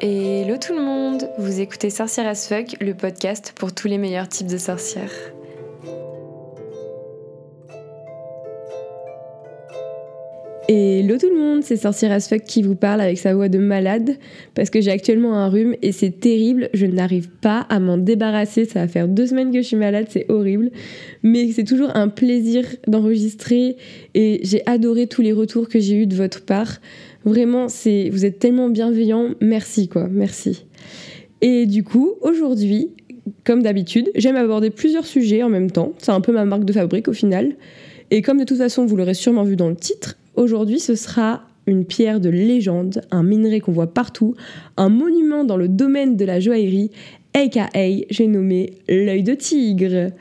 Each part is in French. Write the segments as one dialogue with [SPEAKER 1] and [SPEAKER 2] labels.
[SPEAKER 1] Hello tout le monde, vous écoutez Sorcière as Fuck, le podcast pour tous les meilleurs types de sorcières. Hello tout le monde, c'est Sorcière as Fuck qui vous parle avec sa voix de malade parce que j'ai actuellement un rhume et c'est terrible, je n'arrive pas à m'en débarrasser, ça va faire deux semaines que je suis malade, c'est horrible, mais c'est toujours un plaisir d'enregistrer et j'ai adoré tous les retours que j'ai eus de votre part. Vraiment, c'est, vous êtes tellement bienveillants. Merci, quoi. Merci. Et du coup, aujourd'hui, comme d'habitude, j'aime aborder plusieurs sujets en même temps. C'est un peu ma marque de fabrique au final. Et comme de toute façon, vous l'aurez sûrement vu dans le titre, aujourd'hui, ce sera une pierre de légende, un minerai qu'on voit partout, un monument dans le domaine de la joaillerie, aka j'ai nommé l'œil de tigre.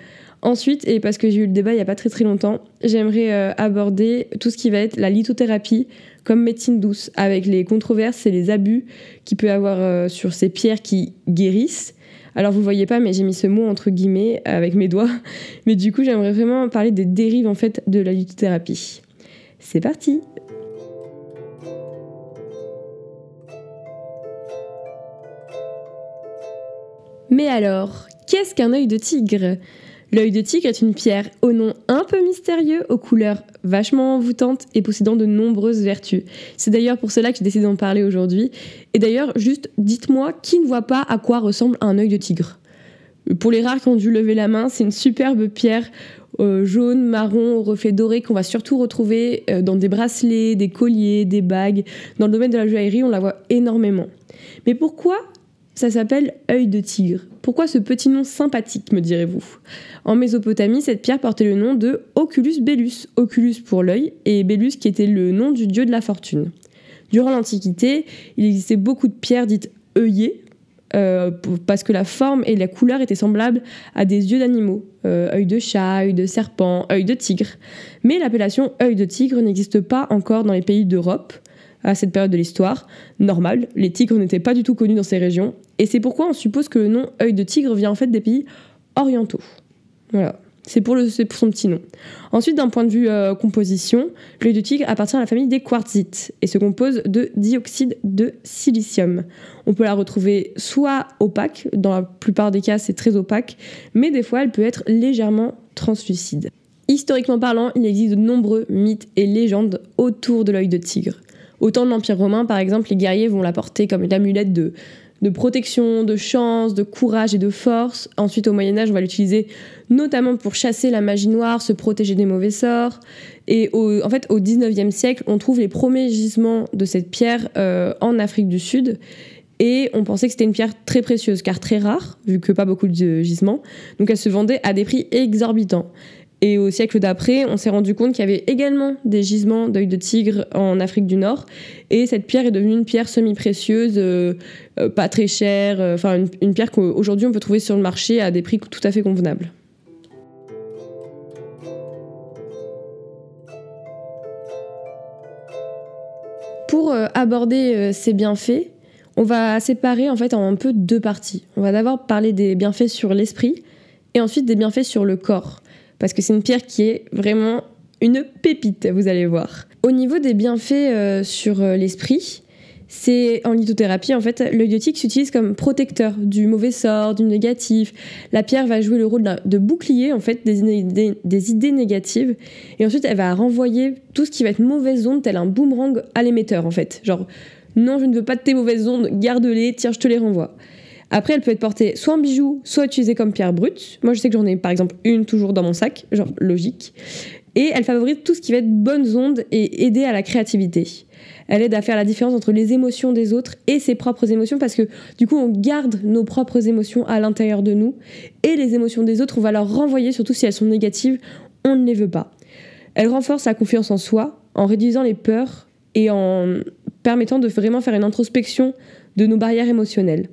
[SPEAKER 1] Ensuite, et parce que j'ai eu le débat il n'y a pas très très longtemps, j'aimerais euh, aborder tout ce qui va être la lithothérapie, comme médecine douce, avec les controverses et les abus qu'il peut avoir euh, sur ces pierres qui guérissent. Alors vous voyez pas, mais j'ai mis ce mot entre guillemets avec mes doigts. Mais du coup, j'aimerais vraiment parler des dérives en fait de la lithothérapie. C'est parti. Mais alors, qu'est-ce qu'un œil de tigre? L'œil de tigre est une pierre au nom un peu mystérieux, aux couleurs vachement envoûtantes et possédant de nombreuses vertus. C'est d'ailleurs pour cela que j'ai décidé d'en parler aujourd'hui. Et d'ailleurs, juste dites-moi qui ne voit pas à quoi ressemble un œil de tigre? Pour les rares qui ont dû lever la main, c'est une superbe pierre euh, jaune, marron, au reflet doré qu'on va surtout retrouver euh, dans des bracelets, des colliers, des bagues. Dans le domaine de la joaillerie, on la voit énormément. Mais pourquoi ça s'appelle œil de tigre. Pourquoi ce petit nom sympathique, me direz-vous? En Mésopotamie, cette pierre portait le nom de Oculus Bellus, Oculus pour l'œil, et Bellus qui était le nom du dieu de la fortune. Durant l'Antiquité, il existait beaucoup de pierres dites œillées, euh, parce que la forme et la couleur étaient semblables à des yeux d'animaux, euh, œil de chat, œil de serpent, œil de tigre. Mais l'appellation œil de tigre n'existe pas encore dans les pays d'Europe, à cette période de l'histoire. Normal, les tigres n'étaient pas du tout connus dans ces régions, et c'est pourquoi on suppose que le nom œil de tigre vient en fait des pays orientaux. Voilà. C'est pour, son petit nom. Ensuite, d'un point de vue euh, composition, l'œil de tigre appartient à la famille des quartzites et se compose de dioxyde de silicium. On peut la retrouver soit opaque, dans la plupart des cas c'est très opaque, mais des fois elle peut être légèrement translucide. Historiquement parlant, il existe de nombreux mythes et légendes autour de l'œil de tigre. Au temps de l'Empire romain, par exemple, les guerriers vont la porter comme une amulette de, de protection, de chance, de courage et de force. Ensuite, au Moyen Âge, on va l'utiliser notamment pour chasser la magie noire, se protéger des mauvais sorts. Et en fait, au 19e siècle, on trouve les premiers gisements de cette pierre euh, en Afrique du Sud. Et on pensait que c'était une pierre très précieuse, car très rare, vu que pas beaucoup de gisements. Donc elle se vendait à des prix exorbitants. Et au siècle d'après, on s'est rendu compte qu'il y avait également des gisements d'œil de tigre en Afrique du Nord. Et cette pierre est devenue une pierre semi-précieuse, euh, euh, pas très chère, euh, enfin une, pierre qu'aujourd'hui on peut trouver sur le marché à des prix tout à fait convenables. Pour aborder ces bienfaits, on va séparer en fait en un peu deux parties. On va d'abord parler des bienfaits sur l'esprit et ensuite des bienfaits sur le corps parce que c'est une pierre qui est vraiment une pépite, vous allez voir. Au niveau des bienfaits euh, sur euh, l'esprit, c'est en lithothérapie, en fait, l'œil s'utilise comme protecteur du mauvais sort, du négatif. La pierre va jouer le rôle de bouclier, en fait, des idées, des idées négatives. Et ensuite, elle va renvoyer tout ce qui va être mauvaise onde, tel un boomerang à l'émetteur, en fait. Genre, non, je ne veux pas de tes mauvaises ondes, garde-les, tiens, je te les renvoie. Après, elle peut être portée soit en bijou, soit utilisée comme pierre brute. Moi, je sais que j'en ai par exemple une toujours dans mon sac, genre logique. Et elle favorise tout ce qui va être bonnes ondes et aider à la créativité. Elle aide à faire la différence entre les émotions des autres et ses propres émotions parce que du coup, on garde nos propres émotions à l'intérieur de nous et les émotions des autres, on va leur renvoyer, surtout si elles sont négatives, on ne les veut pas. Elle renforce la confiance en soi en réduisant les peurs et en permettant de vraiment faire une introspection de nos barrières émotionnelles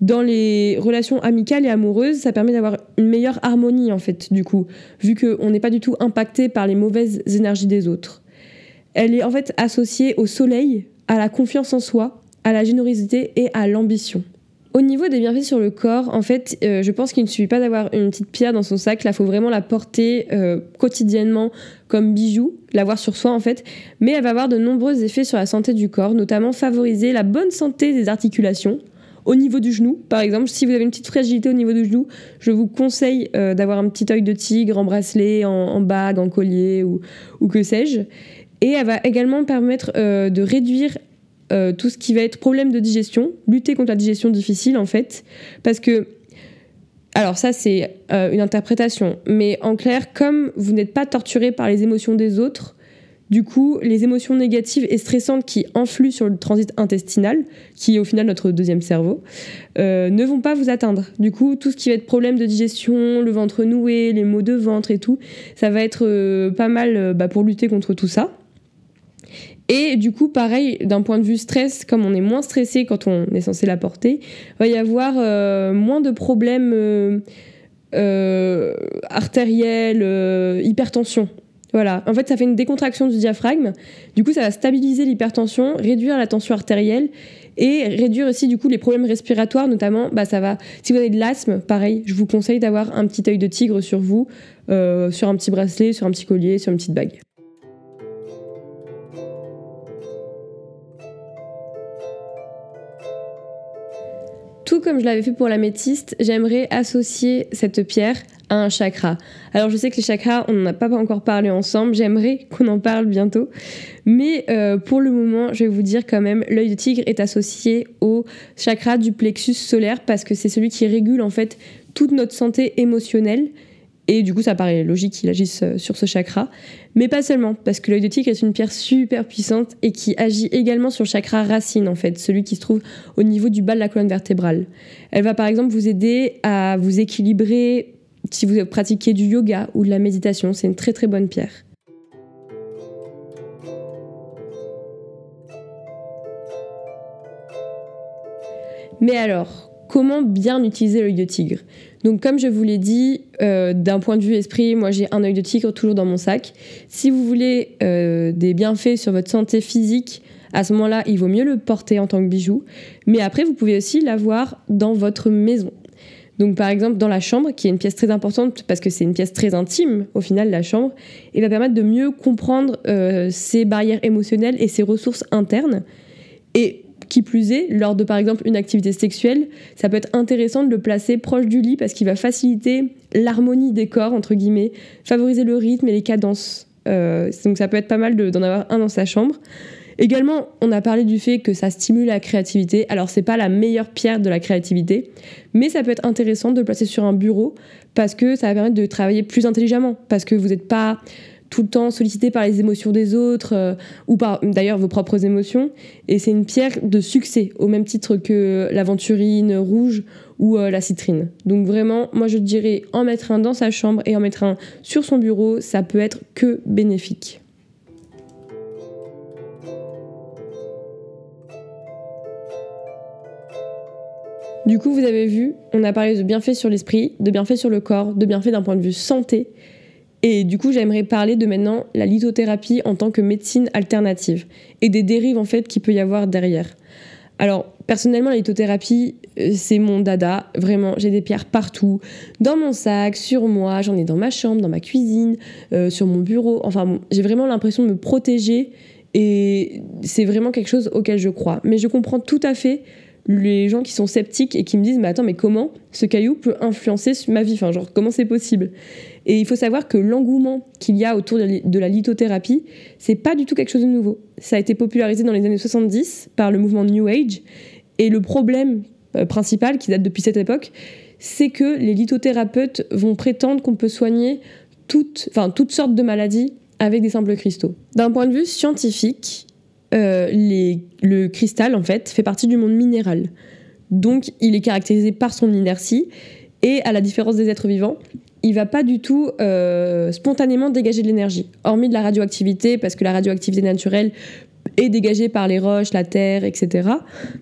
[SPEAKER 1] dans les relations amicales et amoureuses, ça permet d'avoir une meilleure harmonie en fait, du coup, vu qu'on n'est pas du tout impacté par les mauvaises énergies des autres. Elle est en fait associée au soleil, à la confiance en soi, à la générosité et à l'ambition. Au niveau des bienfaits sur le corps, en fait, euh, je pense qu'il ne suffit pas d'avoir une petite pierre dans son sac. Là, il faut vraiment la porter euh, quotidiennement comme bijou, l'avoir sur soi en fait. Mais elle va avoir de nombreux effets sur la santé du corps, notamment favoriser la bonne santé des articulations. Au niveau du genou, par exemple, si vous avez une petite fragilité au niveau du genou, je vous conseille euh, d'avoir un petit œil de tigre en bracelet, en, bague, en collier ou, ou que sais-je. Et elle va également permettre de réduire euh, tout ce qui va être problème de digestion, lutter contre la digestion difficile en fait, parce que alors ça c'est euh, une interprétation, mais en clair, comme vous n'êtes pas torturé par les émotions des autres, du coup, les émotions négatives et stressantes qui influent sur le transit intestinal, qui est au final notre deuxième cerveau, euh, ne vont pas vous atteindre. Du coup, tout ce qui va être problème de digestion, le ventre noué, les maux de ventre et tout, ça va être pas mal bah, pour lutter contre tout ça. Et du coup, pareil, d'un point de vue stress, comme on est moins stressé quand on est censé la porter, il va y avoir euh, moins de problèmes euh, euh, artériels, hypertension. Voilà, en fait, ça fait une décontraction du diaphragme. Du coup, ça va stabiliser l'hypertension, réduire la tension artérielle et réduire aussi du coup les problèmes respiratoires, notamment. Bah, ça va. Si vous avez de l'asthme, pareil, je vous conseille d'avoir un petit œil de tigre sur vous, sur un petit bracelet, sur un petit collier, sur une petite bague. Comme je l'avais fait pour la métiste, j'aimerais associer cette pierre à un chakra. Alors je sais que les chakras, on n'en a pas encore parlé ensemble, j'aimerais qu'on en parle bientôt. Mais euh, pour le moment, je vais vous dire quand même, l'œil de tigre est associé au chakra du plexus solaire parce que c'est celui qui régule en fait toute notre santé émotionnelle. Et du coup, ça paraît logique qu'il agisse euh, sur ce chakra. Mais pas seulement, parce que l'œil de tigre est une pierre super puissante et qui agit également sur le chakra racine, en fait, celui qui se trouve au niveau du bas de la colonne vertébrale. Elle va par exemple vous aider à vous équilibrer si vous pratiquez du yoga ou de la méditation. C'est une très très bonne pierre. Mais alors, comment bien utiliser l'œil de tigre donc comme je vous l'ai dit, euh, d'un point de vue esprit, moi j'ai un œil de tigre toujours dans mon sac. Si vous voulez euh, des bienfaits sur votre santé physique, à ce moment-là, il vaut mieux le porter en tant que bijou. Mais après, vous pouvez aussi l'avoir dans votre maison. Donc par exemple dans la chambre, qui est une pièce très importante parce que c'est une pièce très intime au final la chambre, et va permettre de mieux comprendre euh, ses barrières émotionnelles et ses ressources internes. Et qui plus est, lors de par exemple une activité sexuelle, ça peut être intéressant de le placer proche du lit parce qu'il va faciliter l'harmonie des corps, entre guillemets, favoriser le rythme et les cadences. Euh, donc ça peut être pas mal d'en avoir un dans sa chambre. Également, on a parlé du fait que ça stimule la créativité. Alors, c'est pas la meilleure pierre de la créativité, mais ça peut être intéressant de le placer sur un bureau parce que ça va permettre de travailler plus intelligemment. Parce que vous n'êtes pas tout le temps sollicité par les émotions des autres euh, ou par d'ailleurs vos propres émotions. Et c'est une pierre de succès, au même titre que l'aventurine rouge ou euh, la citrine. Donc vraiment, moi je dirais en mettre un dans sa chambre et en mettre un sur son bureau, ça peut être que bénéfique. Du coup, vous avez vu, on a parlé de bienfaits sur l'esprit, de bienfaits sur le corps, de bienfaits d'un point de vue santé. Et du coup, j'aimerais parler de maintenant la lithothérapie en tant que médecine alternative et des dérives en fait qu'il peut y avoir derrière. Alors, personnellement, la lithothérapie, euh, c'est mon dada. Vraiment, j'ai des pierres partout. Dans mon sac, sur moi, j'en ai dans ma chambre, dans ma cuisine, euh, sur mon bureau. Enfin, j'ai vraiment l'impression de me protéger et c'est vraiment quelque chose auquel je crois. Mais je comprends tout à fait les gens qui sont sceptiques et qui me disent mais attends mais comment ce caillou peut influencer ma vie? Enfin genre comment c'est possible? Et il faut savoir que l'engouement qu'il y a autour de la lithothérapie c'est pas du tout quelque chose de nouveau. Ça a été popularisé dans les années 70 par le mouvement New Age. Et le problème euh, principal qui date depuis cette époque c'est que les lithothérapeutes vont prétendre qu'on peut soigner toutes, enfin, toutes sortes de maladies avec des simples cristaux. D'un point de vue scientifique, euh, le cristal, en fait, fait partie du monde minéral. Donc, il est caractérisé par son inertie. Et à la différence des êtres vivants, il va pas du tout euh, spontanément dégager de l'énergie, hormis de la radioactivité, parce que la radioactivité naturelle est dégagée par les roches, la terre, etc.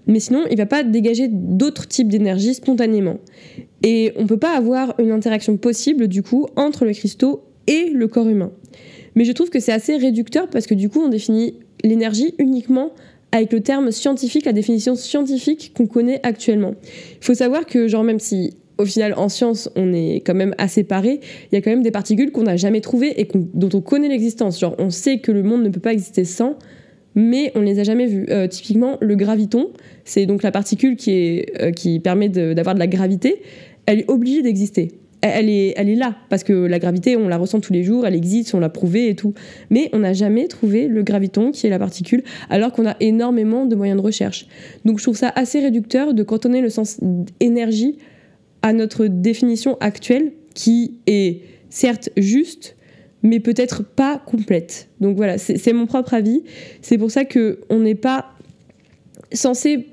[SPEAKER 1] Mais sinon, il va pas dégager d'autres types d'énergie spontanément. Et on peut pas avoir une interaction possible, du coup, entre le cristaux et le corps humain. Mais je trouve que c'est assez réducteur parce que du coup, on définit l'énergie uniquement avec le terme scientifique, la définition scientifique qu'on connaît actuellement. Il faut savoir que, genre, même si au final, en science, on est quand même assez paré. Il y a quand même des particules qu'on n'a jamais trouvées et dont on connaît l'existence. Genre, on sait que le monde ne peut pas exister sans, mais on ne les a jamais vues. Euh, typiquement, le graviton, c'est donc la particule qui, est, euh, qui permet d'avoir de, la gravité. Elle est obligée d'exister. Elle, est, là, parce que la gravité, on la ressent tous les jours, elle existe, on l'a prouvé et tout. Mais on n'a jamais trouvé le graviton, qui est la particule, alors qu'on a énormément de moyens de recherche. Donc je trouve ça assez réducteur de cantonner le sens énergie à notre définition actuelle, qui est certes juste, mais peut-être pas complète. Donc voilà, c'est mon propre avis. C'est pour ça que on n'est pas censé.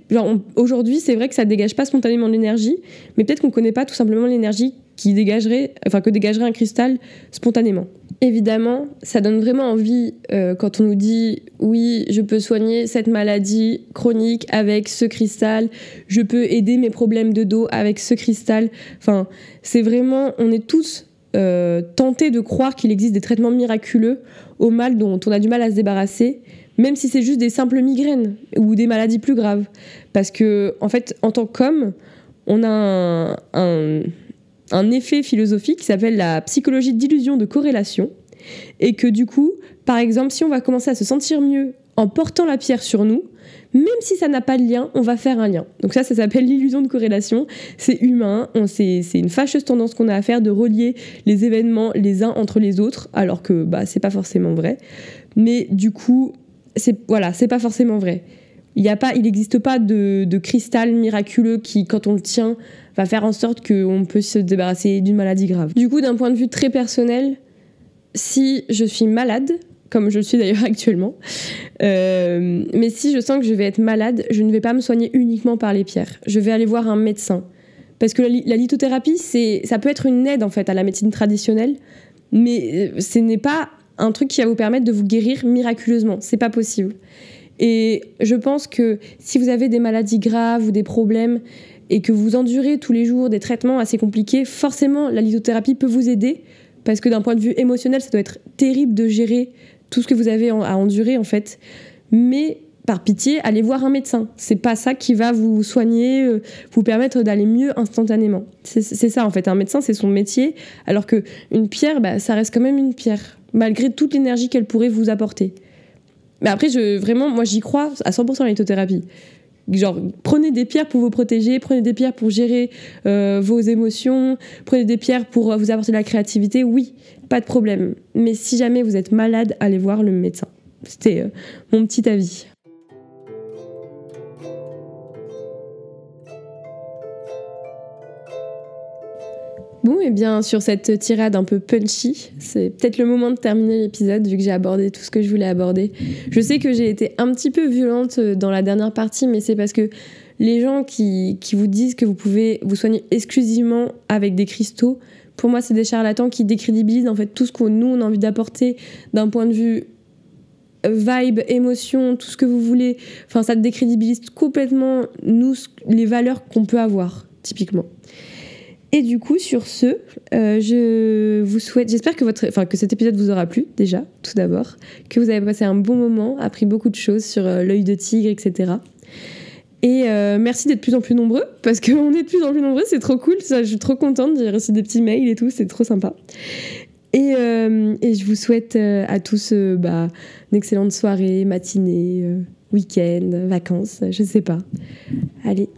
[SPEAKER 1] Aujourd'hui, c'est vrai que ça dégage pas spontanément l'énergie, mais peut-être qu'on connaît pas tout simplement l'énergie qui dégagerait, enfin que dégagerait un cristal spontanément. Évidemment, ça donne vraiment envie euh, quand on nous dit oui, je peux soigner cette maladie chronique avec ce cristal, je peux aider mes problèmes de dos avec ce cristal. Enfin, c'est vraiment, on est tous euh, tentés de croire qu'il existe des traitements miraculeux au mal dont on a du mal à se débarrasser, même si c'est juste des simples migraines ou des maladies plus graves. Parce que, en fait, en tant qu'homme, on a un un effet philosophique qui s'appelle la psychologie d'illusion de corrélation. Et que du coup, par exemple, si on va commencer à se sentir mieux en portant la pierre sur nous, même si ça n'a pas de lien, on va faire un lien. Donc ça, ça s'appelle l'illusion de corrélation. C'est humain, c'est une fâcheuse tendance qu'on a à faire de relier les événements les uns entre les autres, alors que bah, c'est pas forcément vrai. Mais du coup, voilà, c'est pas forcément vrai. Il n'existe pas, pas de, cristal miraculeux qui, quand on le tient, va faire en sorte qu'on peut se débarrasser d'une maladie grave. Du coup, d'un point de vue très personnel, si je suis malade, comme je suis d'ailleurs actuellement, euh, mais si je sens que je vais être malade, je ne vais pas me soigner uniquement par les pierres. Je vais aller voir un médecin. Parce que la, la lithothérapie, ça peut être une aide en fait à la médecine traditionnelle, mais euh, ce n'est pas un truc qui va vous permettre de vous guérir miraculeusement. C'est pas possible. Et je pense que si vous avez des maladies graves ou des problèmes et que vous endurez tous les jours des traitements assez compliqués, forcément la lithothérapie peut vous aider parce que d'un point de vue émotionnel, ça doit être terrible de gérer tout ce que vous avez à endurer en fait. Mais par pitié, allez voir un médecin. C'est pas ça qui va vous soigner, euh, vous permettre d'aller mieux instantanément. C'est ça en fait. Un médecin, c'est son métier, alors que une pierre, bah, ça reste quand même une pierre, malgré toute l'énergie qu'elle pourrait vous apporter. Mais après, je, vraiment, moi, j'y crois à 100% à la lithothérapie. Genre, prenez des pierres pour vous protéger, prenez des pierres pour gérer euh, vos émotions, prenez des pierres pour vous apporter de la créativité, oui, pas de problème. Mais si jamais vous êtes malade, allez voir le médecin. C'était euh, mon petit avis. Et bien sur cette tirade un peu punchy, c'est peut-être le moment de terminer l'épisode vu que j'ai abordé tout ce que je voulais aborder. Je sais que j'ai été un petit peu violente dans la dernière partie, mais c'est parce que les gens qui, qui, vous disent que vous pouvez vous soigner exclusivement avec des cristaux, pour moi, c'est des charlatans qui décrédibilisent en fait tout ce que nous on a envie d'apporter d'un point de vue vibe, émotion, tout ce que vous voulez. Enfin, ça décrédibilise complètement nous les valeurs qu'on peut avoir, typiquement. Et du coup, sur ce, euh, je vous souhaite, j'espère que, cet épisode vous aura plu déjà, tout d'abord, que vous avez passé un bon moment, appris beaucoup de choses sur euh, l'œil de tigre, etc. Et euh, merci d'être de plus en plus nombreux, parce qu'on est de plus en plus nombreux, c'est trop cool, ça, je suis trop contente, j'ai reçu des petits mails et tout, c'est trop sympa. Et, et, je vous souhaite à tous bah, une excellente soirée, matinée, week-end, vacances, je sais pas. Allez.